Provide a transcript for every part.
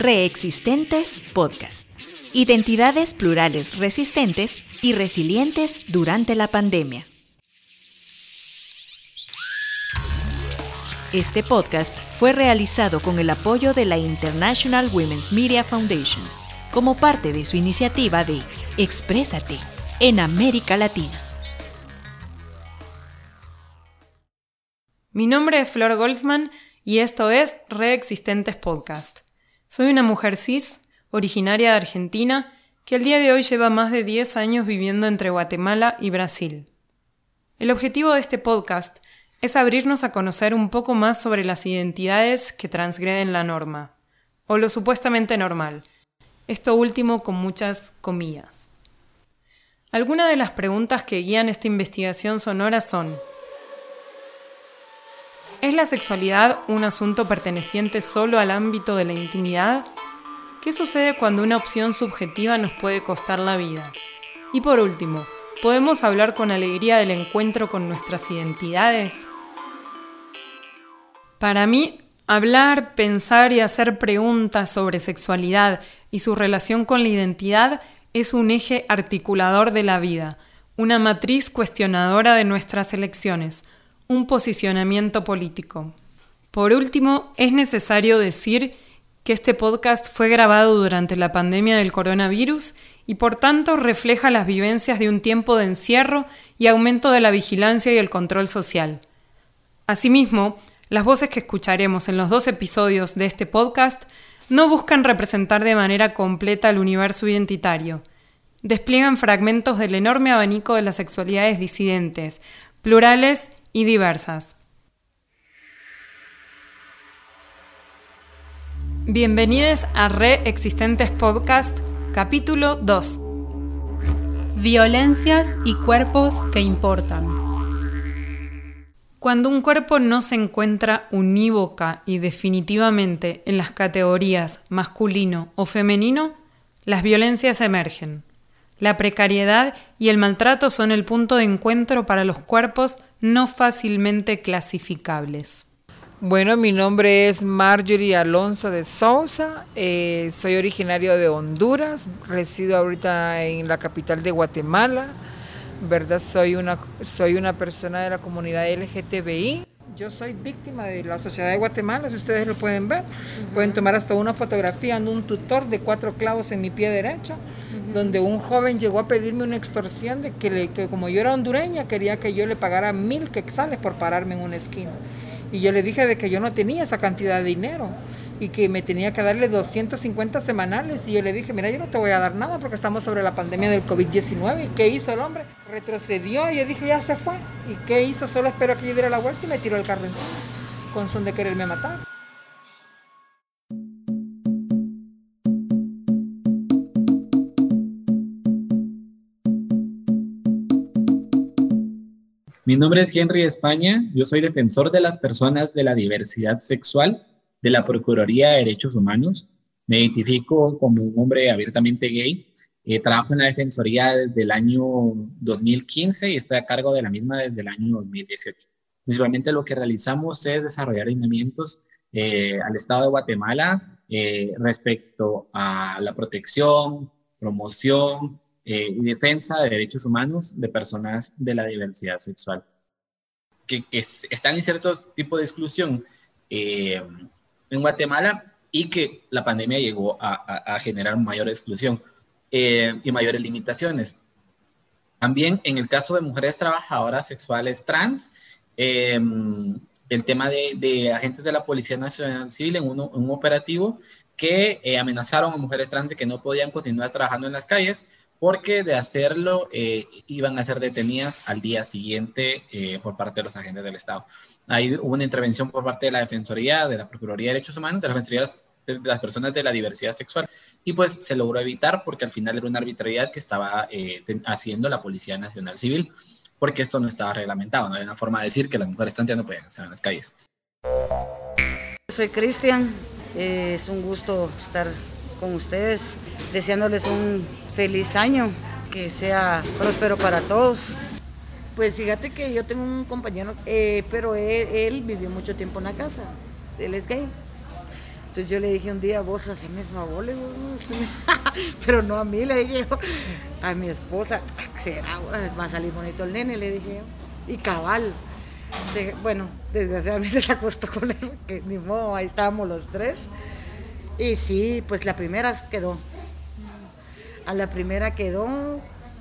Reexistentes Podcast. Identidades plurales resistentes y resilientes durante la pandemia. Este podcast fue realizado con el apoyo de la International Women's Media Foundation como parte de su iniciativa de Exprésate en América Latina. Mi nombre es Flor Goldsman y esto es Reexistentes Podcast. Soy una mujer cis, originaria de Argentina, que el día de hoy lleva más de 10 años viviendo entre Guatemala y Brasil. El objetivo de este podcast es abrirnos a conocer un poco más sobre las identidades que transgreden la norma, o lo supuestamente normal, esto último con muchas comillas. Algunas de las preguntas que guían esta investigación sonora son ¿Es la sexualidad un asunto perteneciente solo al ámbito de la intimidad? ¿Qué sucede cuando una opción subjetiva nos puede costar la vida? Y por último, ¿podemos hablar con alegría del encuentro con nuestras identidades? Para mí, hablar, pensar y hacer preguntas sobre sexualidad y su relación con la identidad es un eje articulador de la vida, una matriz cuestionadora de nuestras elecciones, un posicionamiento político. Por último, es necesario decir que este podcast fue grabado durante la pandemia del coronavirus y por tanto refleja las vivencias de un tiempo de encierro y aumento de la vigilancia y el control social. Asimismo, las voces que escucharemos en los dos episodios de este podcast no buscan representar de manera completa el universo identitario. Despliegan fragmentos del enorme abanico de las sexualidades disidentes, plurales y diversas. Bienvenidos a Reexistentes Podcast, capítulo 2. Violencias y cuerpos que importan. Cuando un cuerpo no se encuentra unívoca y definitivamente en las categorías masculino o femenino, las violencias emergen. La precariedad y el maltrato son el punto de encuentro para los cuerpos no fácilmente clasificables. Bueno, mi nombre es Marjorie Alonso de Sousa, eh, soy originario de Honduras, resido ahorita en la capital de Guatemala, ¿verdad? Soy una, soy una persona de la comunidad LGTBI yo soy víctima de la sociedad de Guatemala, si ustedes lo pueden ver. Pueden tomar hasta una fotografía en un tutor de cuatro clavos en mi pie derecho, donde un joven llegó a pedirme una extorsión de que, que como yo era hondureña, quería que yo le pagara mil quexales por pararme en una esquina. Y yo le dije de que yo no tenía esa cantidad de dinero y que me tenía que darle 250 semanales. Y yo le dije, mira, yo no te voy a dar nada porque estamos sobre la pandemia del COVID-19. ¿Y qué hizo el hombre? Retrocedió y yo dije, ya se fue. ¿Y qué hizo? Solo espero que yo diera la vuelta y me tiró el carro encima con son de quererme matar. Mi nombre es Henry España, yo soy defensor de las personas de la diversidad sexual de la Procuraduría de Derechos Humanos. Me identifico como un hombre abiertamente gay. Eh, trabajo en la Defensoría desde el año 2015 y estoy a cargo de la misma desde el año 2018. Principalmente lo que realizamos es desarrollar lineamientos eh, al Estado de Guatemala eh, respecto a la protección, promoción y defensa de derechos humanos de personas de la diversidad sexual que, están en ciertos tipos de exclusión en Guatemala y que la pandemia llegó a, generar mayor exclusión eh, y mayores limitaciones. También en el caso de mujeres trabajadoras sexuales trans, el tema de, agentes de la Policía Nacional Civil en, un operativo que eh, amenazaron a mujeres trans de que no podían continuar trabajando en las calles porque de hacerlo eh, iban a ser detenidas al día siguiente eh, por parte de los agentes del Estado. Ahí hubo una intervención por parte de la Defensoría, de la Procuraduría de Derechos Humanos, de la Defensoría de las Personas de la Diversidad Sexual, y pues se logró evitar porque al final era una arbitrariedad que estaba eh, haciendo la Policía Nacional Civil, porque esto no estaba reglamentado, no había una forma de decir que las mujeres trans no podían estar en las calles. Soy Cristian, es un gusto estar con ustedes, deseándoles un feliz año, que sea próspero para todos. Pues fíjate que yo tengo un compañero, eh, pero él, vivió mucho tiempo en la casa, él es gay. Entonces yo le dije un día, vos haceme favor, le pero no a mí, le dije yo, a mi esposa, será, va a salir bonito el nene, le dije yo. Y cabal, bueno, desgraciadamente se acostó con él, que ni modo, ahí estábamos los tres. Y sí, pues la primera quedó. A la primera quedó,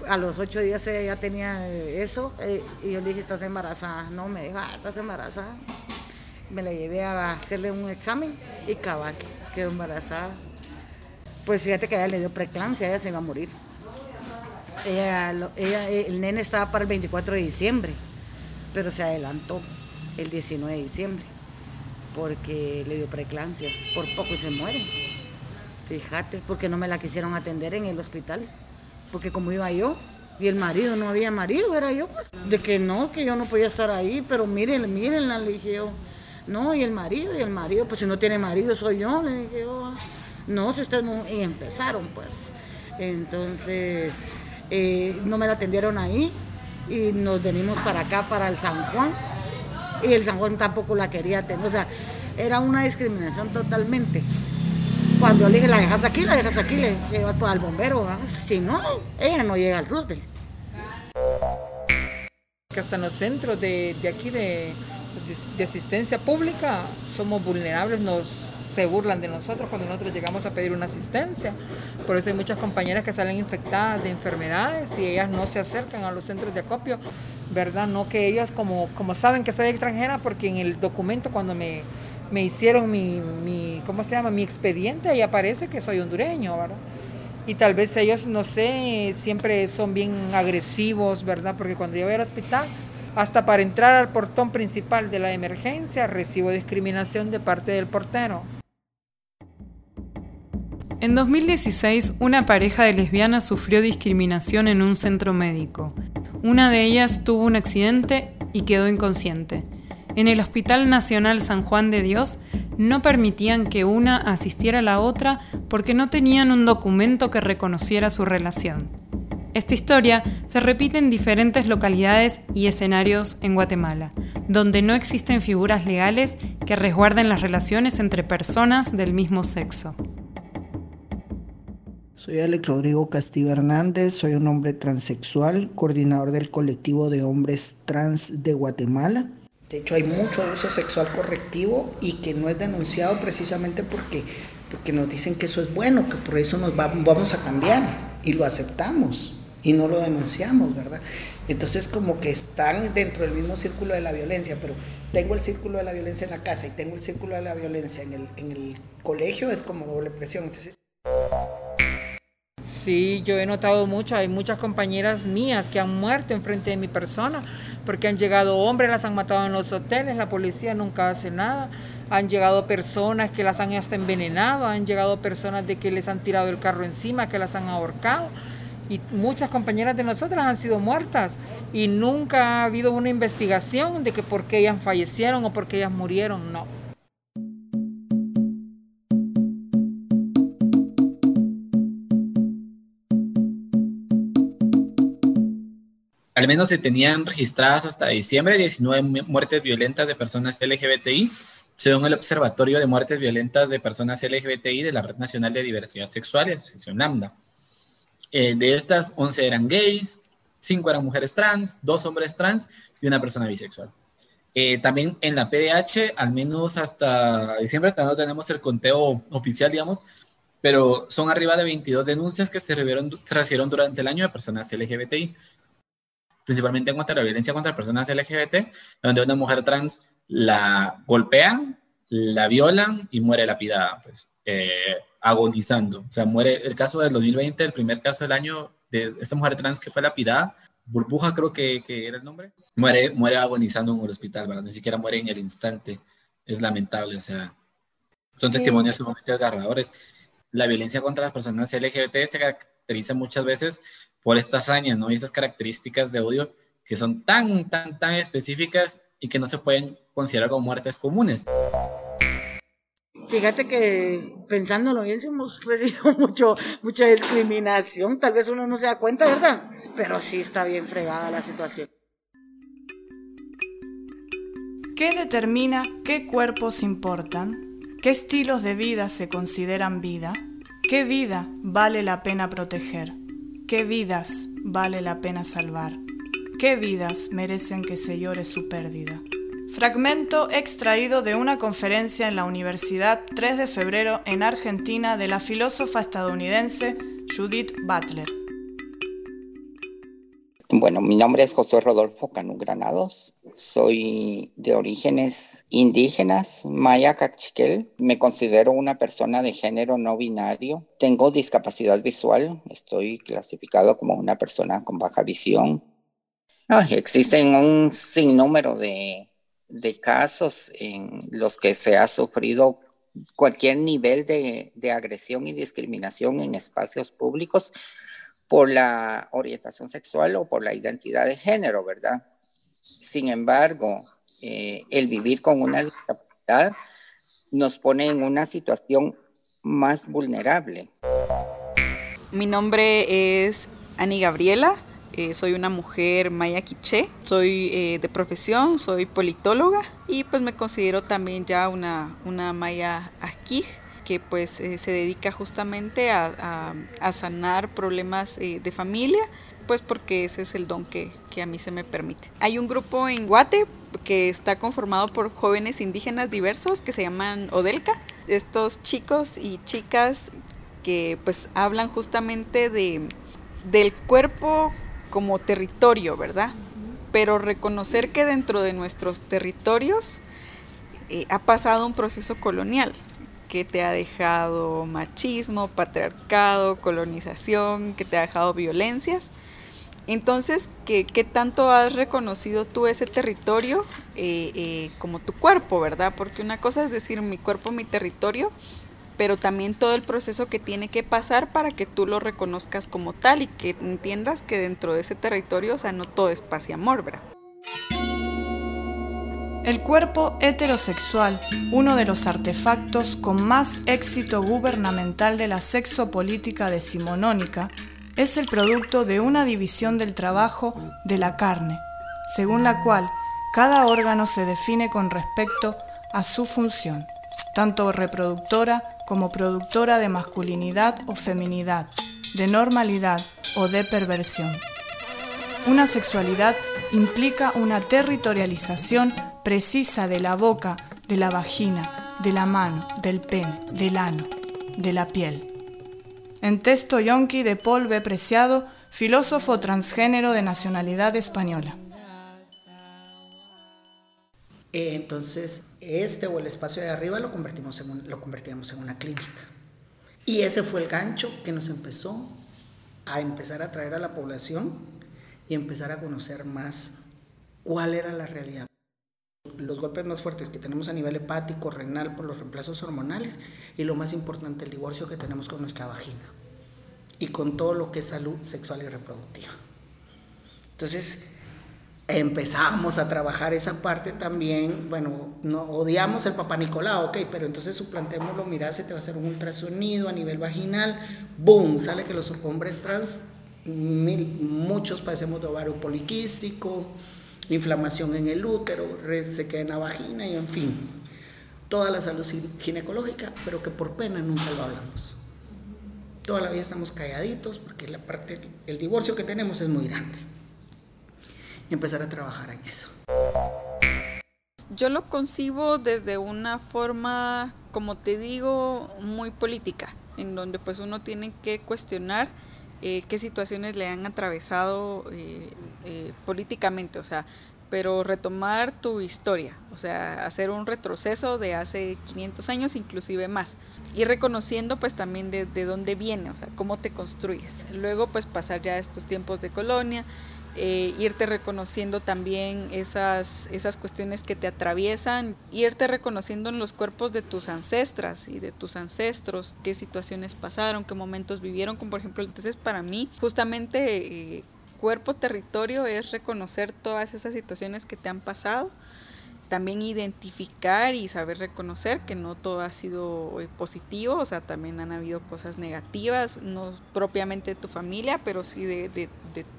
a los ocho días ella ya tenía eso, eh, y yo le dije, estás embarazada. No, me dijo, ah, estás embarazada me la llevé a hacerle un examen y cabal, quedó embarazada. Pues fíjate que ella le dio preeclampsia, ella se iba a morir. Ella, el nene estaba para el 24 de diciembre, pero se adelantó el 19 de diciembre porque le dio preeclampsia. Por poco se muere. Fíjate, porque no me la quisieron atender en el hospital. Porque como iba yo, y el marido, no había marido, era yo. Pues. De que no, que yo no podía estar ahí, pero miren, mírenla, le dije yo. No, y el marido, y el marido, pues si no tiene marido soy yo, le dije oh, No, si ustedes no, y empezaron pues. Entonces, eh, no me la atendieron ahí y nos venimos para acá, para el San Juan, y el San Juan tampoco la quería atender, o sea, era una discriminación totalmente. Cuando le dije, la dejas aquí, la dejas aquí, le llevas el bombero, si no, ella no llega al Roosevelt. Hasta en los centros de, de aquí de, de asistencia pública somos vulnerables, nos se burlan de nosotros cuando nosotros llegamos a pedir una asistencia. Por eso hay muchas compañeras que salen infectadas de enfermedades y ellas no se acercan a los centros de acopio, ¿verdad? No que ellas como, como saben que soy extranjera, porque en el documento cuando me, me hicieron mi, mi, ¿cómo se llama? Mi expediente, ahí aparece que soy hondureño, ¿verdad? Y tal vez ellos, no sé, siempre son bien agresivos, ¿verdad? Porque cuando yo voy al hospital, hasta para entrar al portón principal de la emergencia recibo discriminación de parte del portero. En 2016, una pareja de lesbianas sufrió discriminación en un centro médico. Una de ellas tuvo un accidente y quedó inconsciente. En el Hospital Nacional San Juan de Dios no permitían que una asistiera a la otra porque no tenían un documento que reconociera su relación. Esta historia se repite en diferentes localidades y escenarios en Guatemala, donde no existen figuras legales que resguarden las relaciones entre personas del mismo sexo. Soy Alex Rodrigo Castillo Hernández, soy un hombre transexual, coordinador del colectivo de hombres trans de Guatemala. De hecho, hay mucho abuso sexual correctivo y que no es denunciado precisamente porque, porque nos dicen que eso es bueno, que por eso nos vamos a cambiar y lo aceptamos y no lo denunciamos, ¿verdad? Entonces como que están dentro del mismo círculo de la violencia, pero tengo el círculo de la violencia en la casa y tengo el círculo de la violencia en el, en el colegio, es como doble presión. Entonces, Sí, yo he notado mucho, hay muchas compañeras mías que han muerto enfrente de mi persona, porque han llegado hombres, las han matado en los hoteles, la policía nunca hace nada, han llegado personas que las han hasta envenenado, han llegado personas de que les han tirado el carro encima, que las han ahorcado. Y muchas compañeras de nosotras han sido muertas. Y nunca ha habido una investigación de que por qué ellas fallecieron o por qué ellas murieron, no. Al menos se tenían registradas hasta diciembre 19 muertes violentas de personas LGBTI, según el Observatorio de Muertes Violentas de Personas LGBTI de la Red Nacional de Diversidad Sexual Asociación Lambda. Eh, de estas, 11 eran gays, 5 eran mujeres trans, 2 hombres trans y una persona bisexual. Eh, también en la PDH, al menos hasta diciembre, no tenemos el conteo oficial, digamos, pero son arriba de 22 denuncias que se recibieron durante el año de personas LGBTI, principalmente en cuanto a la violencia contra personas LGBT, donde una mujer trans la golpean, la violan y muere lapidada. Pues. Eh, agonizando. O sea, muere el caso del 2020, el primer caso del año de esta mujer trans que fue lapidada, Burbuja creo que, que era el nombre, muere, muere agonizando en el hospital, ¿verdad? Ni siquiera muere en el instante. Es lamentable, o sea, son testimonios sumamente agarradores. La violencia contra las personas LGBT se caracteriza muchas veces por estas hazañas, ¿no? Y esas características de odio que son tan, tan, tan específicas y que no se pueden considerar como muertes comunes. Fíjate que pensándolo bien, hemos recibido mucho, mucha discriminación. Tal vez uno no se da cuenta, ¿verdad? Pero sí está bien fregada la situación. ¿Qué determina qué cuerpos importan? ¿Qué estilos de vida se consideran vida? ¿Qué vida vale la pena proteger? ¿Qué vidas vale la pena salvar? ¿Qué vidas merecen que se llore su pérdida? Fragmento extraído de una conferencia en la Universidad 3 de febrero en Argentina de la filósofa estadounidense Judith Butler. Bueno, mi nombre es José Rodolfo Canú Granados. Soy de orígenes indígenas, maya cachiquel. Me considero una persona de género no binario. Tengo discapacidad visual. Estoy clasificado como una persona con baja visión. existen un sinnúmero de, de, casos en los que se ha sufrido cualquier nivel de, de agresión y discriminación en espacios públicos por la orientación sexual o por la identidad de género, ¿verdad? Sin embargo, eh, el vivir con una discapacidad nos pone en una situación más vulnerable. Mi nombre es Ani Gabriela, eh, soy una mujer maya quiché, soy eh, de profesión, soy politóloga y pues me considero también ya una, una maya asquij que pues eh, se dedica justamente a, sanar problemas eh, de familia, pues porque ese es el don que, a mí se me permite. Hay un grupo en Guate que está conformado por jóvenes indígenas diversos que se llaman Odelka. Estos chicos y chicas que pues hablan justamente de, del cuerpo como territorio, ¿verdad? Pero reconocer que dentro de nuestros territorios eh, ha pasado un proceso colonial que te ha dejado machismo, patriarcado, colonización, que te ha dejado violencias. Entonces, ¿qué, tanto has reconocido tú ese territorio eh, eh, como tu cuerpo, verdad? Porque una cosa es decir mi cuerpo, mi territorio, pero también todo el proceso que tiene que pasar para que tú lo reconozcas como tal y que entiendas que dentro de ese territorio, o sea, no todo es paz ¿verdad? El cuerpo heterosexual, uno de los artefactos con más éxito gubernamental de la sexopolítica decimonónica, es el producto de una división del trabajo de la carne, según la cual cada órgano se define con respecto a su función, tanto reproductora como productora de masculinidad o feminidad, de normalidad o de perversión. Una sexualidad implica una territorialización precisa de la boca, de la vagina, de la mano, del pene, del ano, de la piel. En texto yonki de Paul B. Preciado, filósofo transgénero de nacionalidad española. Eh, entonces, este o el espacio de arriba lo convertimos, en lo convertimos en una clínica. Y ese fue el gancho que nos empezó a empezar a traer a la población y empezar a conocer más cuál era la realidad los golpes más fuertes que tenemos a nivel hepático, renal, por los reemplazos hormonales y lo más importante, el divorcio que tenemos con nuestra vagina y con todo lo que es salud sexual y reproductiva. Entonces, empezamos a trabajar esa parte también, bueno, no odiamos el papá Nicolau, ok, pero entonces suplantémoslo, mira, se te va a hacer un ultrasonido a nivel vaginal, boom, sale que los hombres trans, muchos padecemos de ovario poliquístico, inflamación en el útero, se queda en la vagina y en fin, toda la salud ginecológica, pero que por pena nunca lo hablamos. Toda la vida estamos calladitos porque la parte, el divorcio que tenemos es muy grande. Y empezar a trabajar en eso. Yo lo concibo desde una forma, como te digo, muy política, en donde pues uno tiene que cuestionar eh, qué situaciones le han atravesado eh, eh, políticamente, o sea, pero retomar tu historia, o sea, hacer un retroceso de hace 500 años, inclusive más, y reconociendo pues también de, de dónde viene, o sea, cómo te construyes. Luego pues pasar ya a estos tiempos de colonia, eh, irte reconociendo también esas, esas cuestiones que te atraviesan, irte reconociendo en los cuerpos de tus ancestras y de tus ancestros, qué situaciones pasaron, qué momentos vivieron, como por ejemplo, entonces para mí justamente eh, cuerpo territorio es reconocer todas esas situaciones que te han pasado también identificar y saber reconocer que no todo ha sido eh, positivo, o sea, también han habido cosas negativas, no propiamente de tu familia, pero sí de,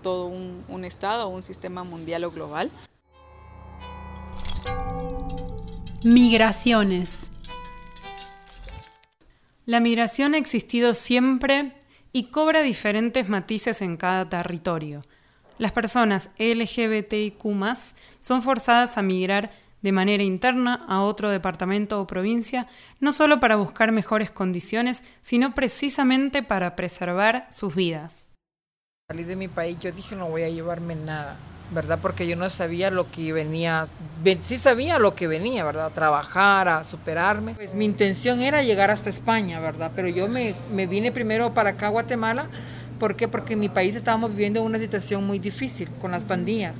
todo un, un estado o un sistema mundial o global. Migraciones. La migración ha existido siempre y cobra diferentes matices en cada territorio. Las personas LGBTIQ son forzadas a migrar de manera interna a otro departamento o provincia, no solo para buscar mejores condiciones, sino precisamente para preservar sus vidas. Salí de mi país, yo dije no voy a llevarme nada, ¿verdad? Porque yo no sabía lo que venía, sí sabía lo que venía, ¿verdad? A trabajar, a superarme. Pues mi intención era llegar hasta España, ¿verdad? Pero yo me, me vine primero para acá, Guatemala, ¿por qué? Porque en mi país estábamos viviendo una situación muy difícil con las pandillas.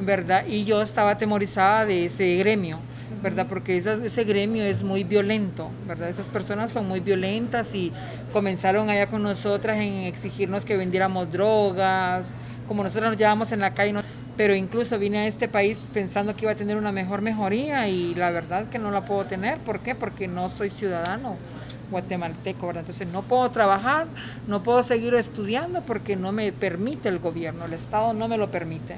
¿verdad? Y yo estaba atemorizada de ese gremio, ¿verdad? Porque ese gremio es muy violento, ¿verdad? Esas personas son muy violentas y comenzaron allá con nosotras en exigirnos que vendiéramos drogas, como nosotros nos llevamos en la calle, pero incluso vine a este país pensando que iba a tener una mejor mejoría y la verdad que no la puedo tener, ¿por qué? Porque no soy ciudadano guatemalteco, ¿verdad? Entonces no puedo trabajar, no puedo seguir estudiando porque no me permite el gobierno, el Estado no me lo permite.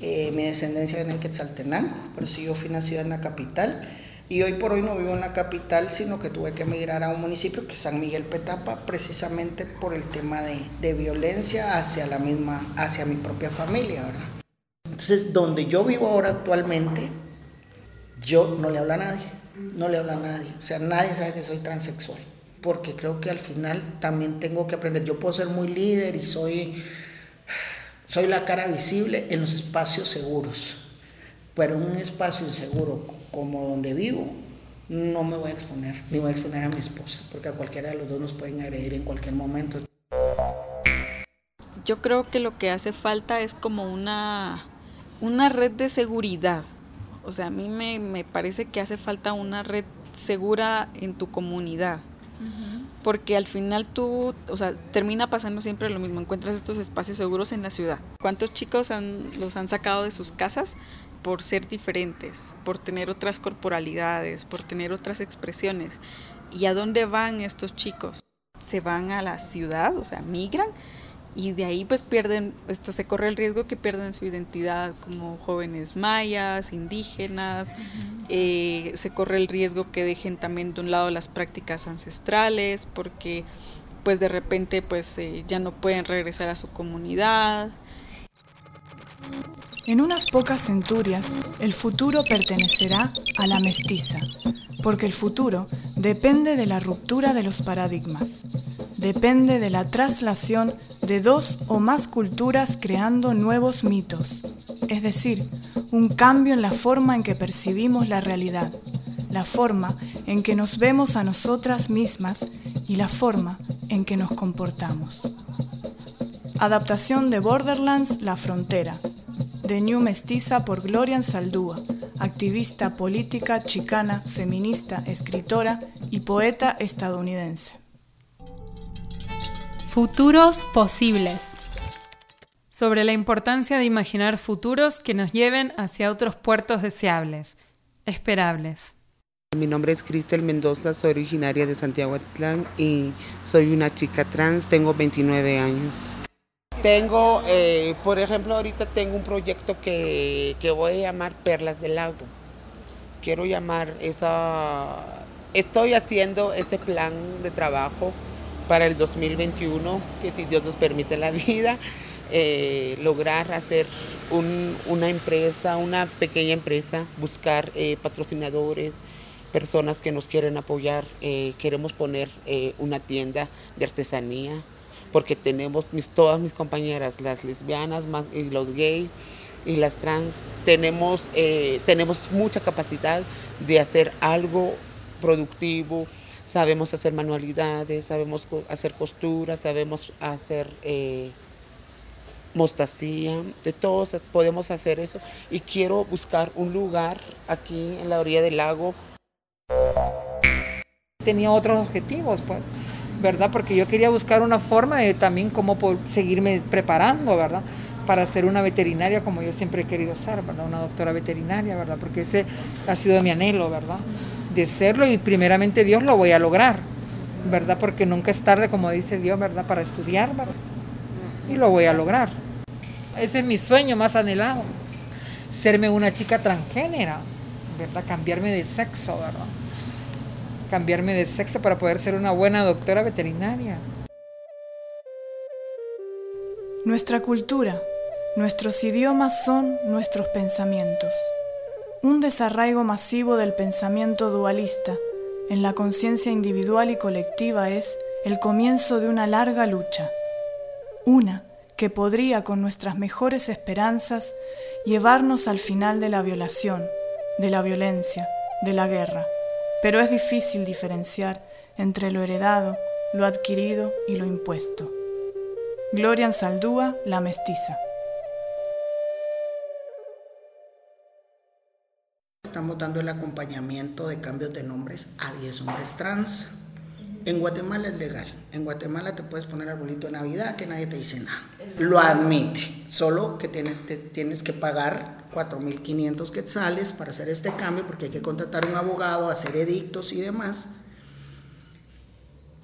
Eh, mi descendencia viene de Quetzaltenango, pero sí yo fui nacida en la capital. Y hoy por hoy no vivo en la capital, sino que tuve que emigrar a un municipio que es San Miguel Petapa, precisamente por el tema de, de violencia hacia la misma, hacia mi propia familia, ¿verdad? Entonces, donde yo vivo ahora actualmente, yo no le hablo a nadie, no le hablo a nadie, o sea, nadie sabe que soy transexual, porque creo que al final también tengo que aprender, yo puedo ser muy líder y soy soy la cara visible en los espacios seguros, pero en un espacio inseguro como donde vivo, no me voy a exponer, ni voy a exponer a mi esposa, porque a cualquiera de los dos nos pueden agredir en cualquier momento. Yo creo que lo que hace falta es como una, una red de seguridad. O sea, a mí me, me parece que hace falta una red segura en tu comunidad porque al final tú, o sea, termina pasando siempre lo mismo, encuentras estos espacios seguros en la ciudad. ¿Cuántos chicos han, los han sacado de sus casas por ser diferentes, por tener otras corporalidades, por tener otras expresiones? ¿Y a dónde van estos chicos? ¿Se van a la ciudad, o sea, migran? Y de ahí pues pierden, esto, se corre el riesgo que pierden su identidad como jóvenes mayas, indígenas, eh, se corre el riesgo que dejen también de un lado las prácticas ancestrales porque pues de repente pues eh, ya no pueden regresar a su comunidad. En unas pocas centurias, el futuro pertenecerá a la mestiza, porque el futuro depende de la ruptura de los paradigmas, depende de la traslación de dos o más culturas creando nuevos mitos, es decir, un cambio en la forma en que percibimos la realidad, la forma en que nos vemos a nosotras mismas y la forma en que nos comportamos. Adaptación de Borderlands La Frontera, de New Mestiza por Gloria Saldúa, activista política chicana, feminista, escritora y poeta estadounidense. Futuros posibles. Sobre la importancia de imaginar futuros que nos lleven hacia otros puertos deseables, esperables. Mi nombre es Cristel Mendoza, soy originaria de Santiago Atlán y soy una chica trans, tengo 29 años. Tengo, eh, por ejemplo, ahorita tengo un proyecto que, que voy a llamar Perlas del Lago. Quiero llamar esa... Estoy haciendo ese plan de trabajo para el 2021, que si Dios nos permite la vida, eh, lograr hacer una empresa, una pequeña empresa, buscar eh, patrocinadores, personas que nos quieren apoyar. queremos poner una tienda de artesanía porque tenemos mis, todas mis compañeras, las lesbianas y los gays y las trans, tenemos, eh, tenemos mucha capacidad de hacer algo productivo, sabemos hacer manualidades, sabemos hacer costuras, sabemos hacer eh, mostacía, de todos podemos hacer eso. Y quiero buscar un lugar aquí en la orilla del lago. Tenía otros objetivos, pues ¿verdad? Porque yo quería buscar una forma de también cómo seguirme preparando, ¿verdad? Para ser una veterinaria como yo siempre he querido ser, ¿verdad? Una doctora veterinaria, ¿verdad? Porque ese ha sido mi anhelo, ¿verdad? De serlo y primeramente Dios lo voy a lograr, ¿verdad? Porque nunca es tarde, como dice Dios, ¿verdad? Para estudiar, ¿verdad? Y lo voy a lograr. Ese es mi sueño más anhelado. Serme una chica transgénera, ¿verdad? Cambiarme de sexo, ¿verdad? Cambiarme de sexo para poder ser una buena doctora veterinaria. Nuestra cultura, nuestros idiomas son nuestros pensamientos. Un desarraigo masivo del pensamiento dualista en la conciencia individual y colectiva es el comienzo de una larga lucha. Una que podría con nuestras mejores esperanzas llevarnos al final de la violación, de la violencia, de la guerra. Pero es difícil diferenciar entre lo heredado, lo adquirido y lo impuesto. Gloria Saldúa, La Mestiza. Estamos dando el acompañamiento de cambios de nombres a 10 hombres trans. En Guatemala es legal. En Guatemala te puedes poner arbolito de Navidad que nadie te dice nada. Lo admite. Solo que tienes que pagar 4.500 quetzales para hacer este cambio porque hay que contratar un abogado, hacer edictos y demás.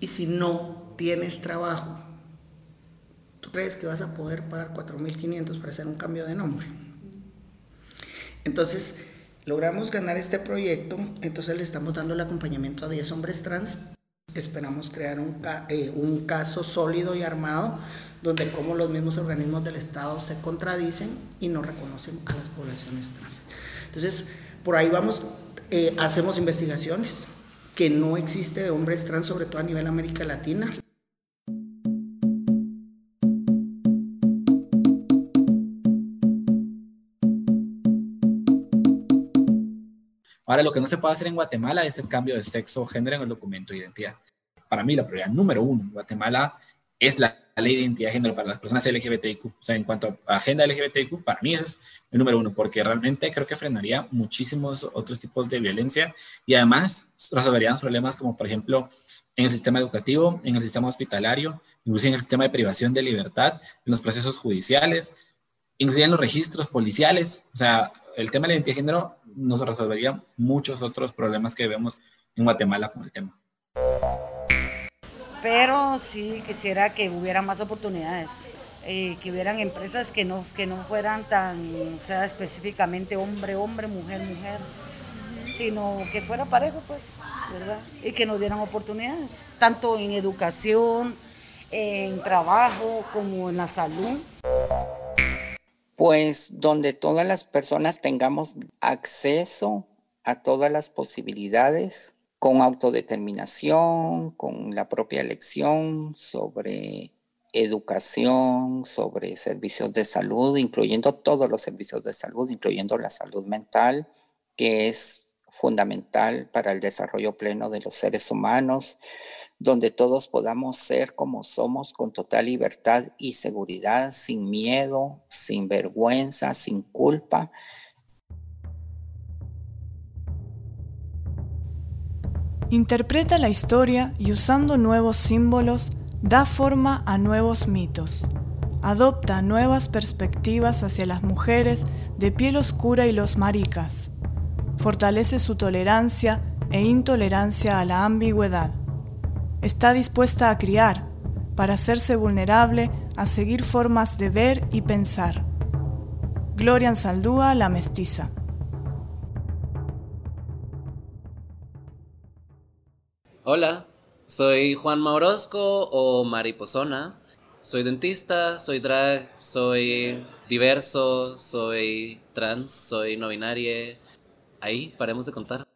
Y si no tienes trabajo ¿Tú crees que vas a poder pagar 4.500 para hacer un cambio de nombre? Entonces, logramos ganar este proyecto, entonces le estamos dando el acompañamiento a 10 hombres trans. Esperamos crear un, eh, un caso sólido y armado donde como los mismos organismos del Estado se contradicen y no reconocen a las poblaciones trans. Entonces, por ahí vamos, eh, hacemos investigaciones que no existe de hombres trans, sobre todo a nivel América Latina. Ahora, lo que no se puede hacer en Guatemala es el cambio de sexo o género en el documento de identidad. Para mí, la prioridad número uno en Guatemala es la ley de identidad de género para las personas LGBTIQ. O sea, en cuanto a agenda LGBTIQ, para mí es el número uno, porque realmente creo que frenaría muchísimos otros tipos de violencia y además resolverían problemas como, por ejemplo, en el sistema educativo, en el sistema hospitalario, inclusive en el sistema de privación de libertad, en los procesos judiciales, inclusive en los registros policiales. O sea, el tema de la identidad de género nos resolvería muchos otros problemas que vemos en Guatemala con el tema. Pero sí quisiera que hubiera más oportunidades, eh, que hubieran empresas que no, que no fueran tan, sea, específicamente hombre, hombre, mujer, mujer, sino que fuera parejo, pues, ¿verdad? Y que nos dieran oportunidades, tanto en educación, en trabajo, como en la salud pues donde todas las personas tengamos acceso a todas las posibilidades con autodeterminación, con la propia elección sobre educación, sobre servicios de salud, incluyendo todos los servicios de salud, incluyendo la salud mental, que es fundamental para el desarrollo pleno de los seres humanos, donde todos podamos ser como somos con total libertad y seguridad, sin miedo, sin vergüenza, sin culpa. Interpreta la historia y usando nuevos símbolos da forma a nuevos mitos. Adopta nuevas perspectivas hacia las mujeres de piel oscura y los maricas. Fortalece su tolerancia e intolerancia a la ambigüedad está dispuesta a criar, para hacerse vulnerable a seguir formas de ver y pensar. Gloria Saldúa, la mestiza. Hola, soy Juan Maurosco o Mariposona. Soy dentista, soy drag, soy diverso, soy trans, soy no binaria. Ahí, paremos de contar.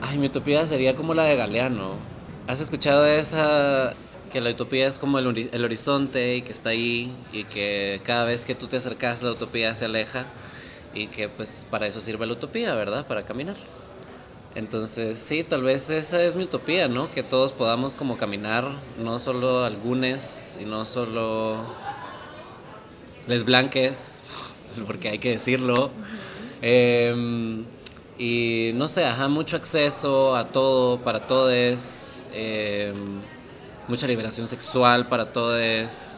Ay, mi utopía sería como la de Galeano ¿Has escuchado esa que la utopía es como el, horizonte y que está ahí y que cada vez que tú te acercas la utopía se aleja y que pues para eso sirve la utopía, ¿verdad? Para caminar. Entonces sí, tal vez esa es mi utopía, ¿no? Que todos podamos como caminar, no solo algunos y no solo les blanques, porque hay que decirlo. Eh, y no sé, ajá, mucho acceso a todo, para todos, eh, mucha liberación sexual para todos,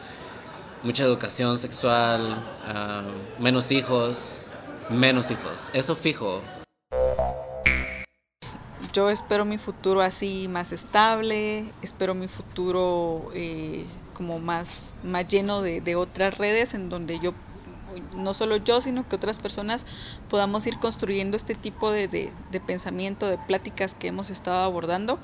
mucha educación sexual, ah, menos hijos, menos hijos, eso fijo. Yo espero mi futuro así más estable, espero mi futuro eh, como más, más lleno de, de otras redes en donde yo no solo yo, sino que otras personas podamos ir construyendo este tipo de, de pensamiento, de pláticas que hemos estado abordando.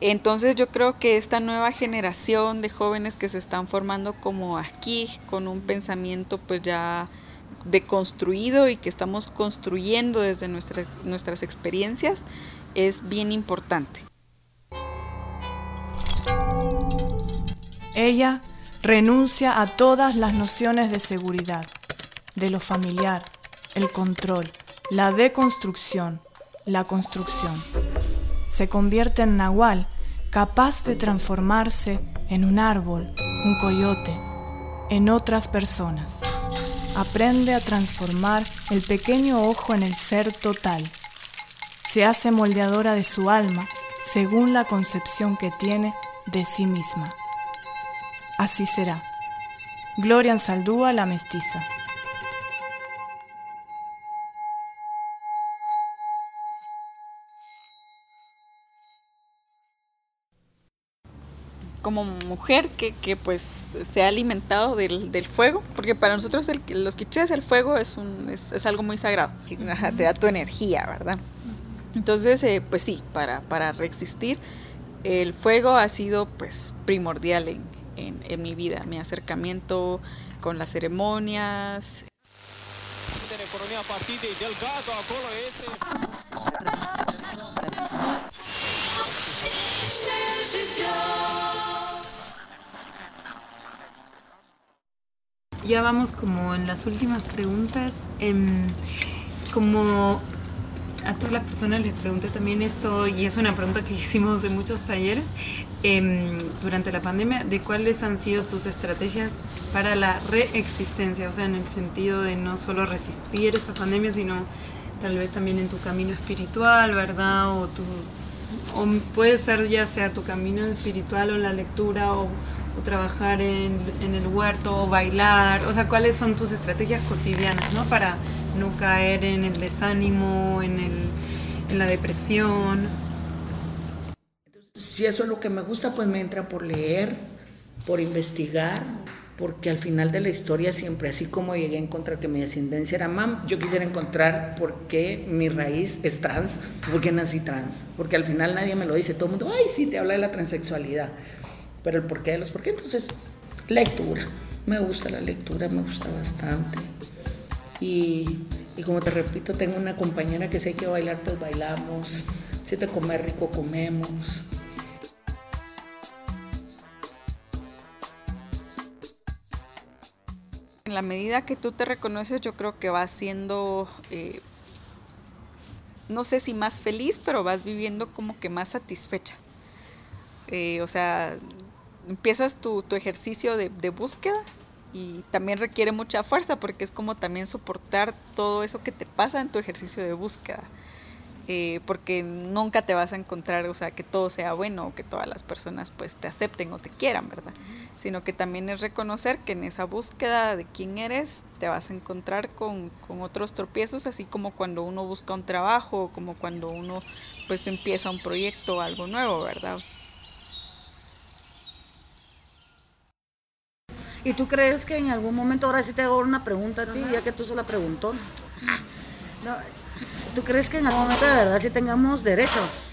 Entonces yo creo que esta nueva generación de jóvenes que se están formando como aquí, con un pensamiento pues ya deconstruido y que estamos construyendo desde nuestras, nuestras experiencias, es bien importante. Ella renuncia a todas las nociones de seguridad, de lo familiar, el control, la deconstrucción, la construcción. Se convierte en Nahual, capaz de transformarse en un árbol, un coyote, en otras personas. Aprende a transformar el pequeño ojo en el ser total. Se hace moldeadora de su alma según la concepción que tiene de sí misma. Así será. Gloria Saldúa la mestiza. como mujer que, que, pues se ha alimentado del, del fuego, porque para nosotros los quichés el fuego es, un, es, es algo muy sagrado, te da tu energía, ¿verdad? Entonces, eh, pues sí, para, para resistir, el fuego ha sido pues primordial en, en, en mi vida, mi acercamiento con las ceremonias. Ya vamos como en las últimas preguntas. Em, como a todas las personas les pregunté también esto, y es una pregunta que hicimos en muchos talleres em, durante la pandemia, de cuáles han sido tus estrategias para la reexistencia, o sea, en el sentido de no solo resistir esta pandemia, sino tal vez también en tu camino espiritual, ¿verdad? O, tu, o puede ser ya sea tu camino espiritual o la lectura o, o trabajar en, en, el huerto o bailar, o sea, cuáles son tus estrategias cotidianas, ¿no? Para no caer en el desánimo, en, el, en la depresión. Si eso es lo que me gusta, pues me entra por leer, por investigar, porque al final de la historia siempre, así como llegué a encontrar que mi descendencia era mam, yo quisiera encontrar por qué mi raíz es trans, por qué nací trans, porque al final nadie me lo dice, todo el mundo, ay, sí, te habla de la transexualidad, pero el porqué de los por qué, entonces, lectura, me gusta la lectura, me gusta bastante, y, y como te repito, tengo una compañera que hay que bailar, pues bailamos, si te comer rico, comemos. En la medida que tú te reconoces, yo creo que vas siendo, eh, no sé si más feliz, pero vas viviendo como que más satisfecha. Eh, o sea, empiezas tu, ejercicio de, búsqueda y también requiere mucha fuerza porque es como también soportar todo eso que te pasa en tu ejercicio de búsqueda. Eh, porque nunca te vas a encontrar, o sea, que todo sea bueno o que todas las personas pues te acepten o te quieran, ¿verdad? Sino que también es reconocer que en esa búsqueda de quién eres te vas a encontrar con, con otros tropiezos, así como cuando uno busca un trabajo, como cuando uno pues empieza un proyecto o algo nuevo, ¿verdad? ¿Y tú crees que en algún momento, ahora sí te hago una pregunta a ti, ya que tú se la preguntó? No, ¿Tú crees que en algún momento de verdad sí tengamos derechos?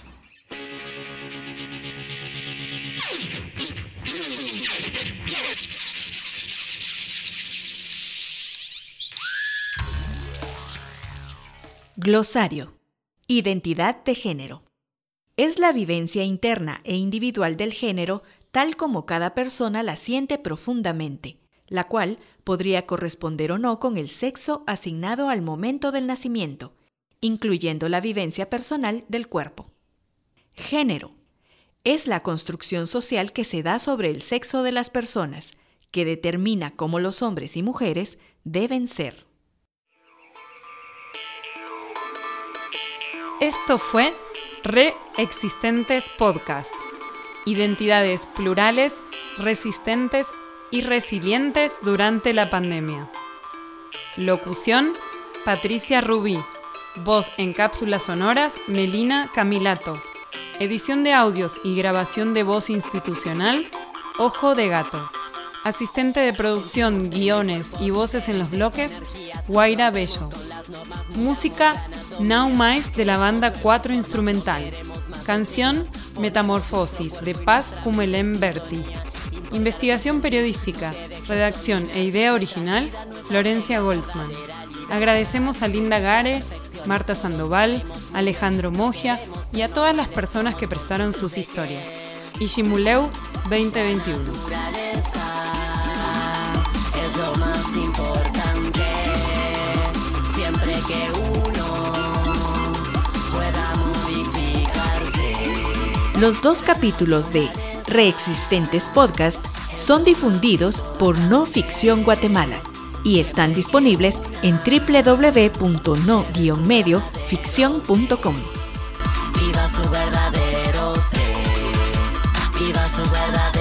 Glosario. Identidad de género. Es la vivencia interna e individual del género tal como cada persona la siente profundamente, la cual podría corresponder o no con el sexo asignado al momento del nacimiento, incluyendo la vivencia personal del cuerpo. Género. Es la construcción social que se da sobre el sexo de las personas, que determina cómo los hombres y mujeres deben ser. Esto fue Reexistentes Podcast. Identidades plurales, resistentes y resilientes durante la pandemia. Locución, Patricia Rubí. Voz en cápsulas sonoras, Melina Camilato. Edición de audios y grabación de voz institucional, Ojo de Gato. Asistente de producción, guiones y voces en los bloques, Guaira Bello. Música, Now Mais de la banda 4 Instrumental. Canción, Metamorfosis de Paz Cumelén Berti. Investigación periodística, redacción e idea original, Florencia Goldsman. Agradecemos a Linda Gare, Marta Sandoval, Alejandro Mogia y a todas las personas que prestaron sus historias. Ishimuleu 2021. Es lo más importante, siempre que uno pueda modificarse. Los dos capítulos de Reexistentes Podcast son difundidos por No Ficción Guatemala y están disponibles en www.no-medioficción.com. Viva su verdadero ser, viva su verdadero.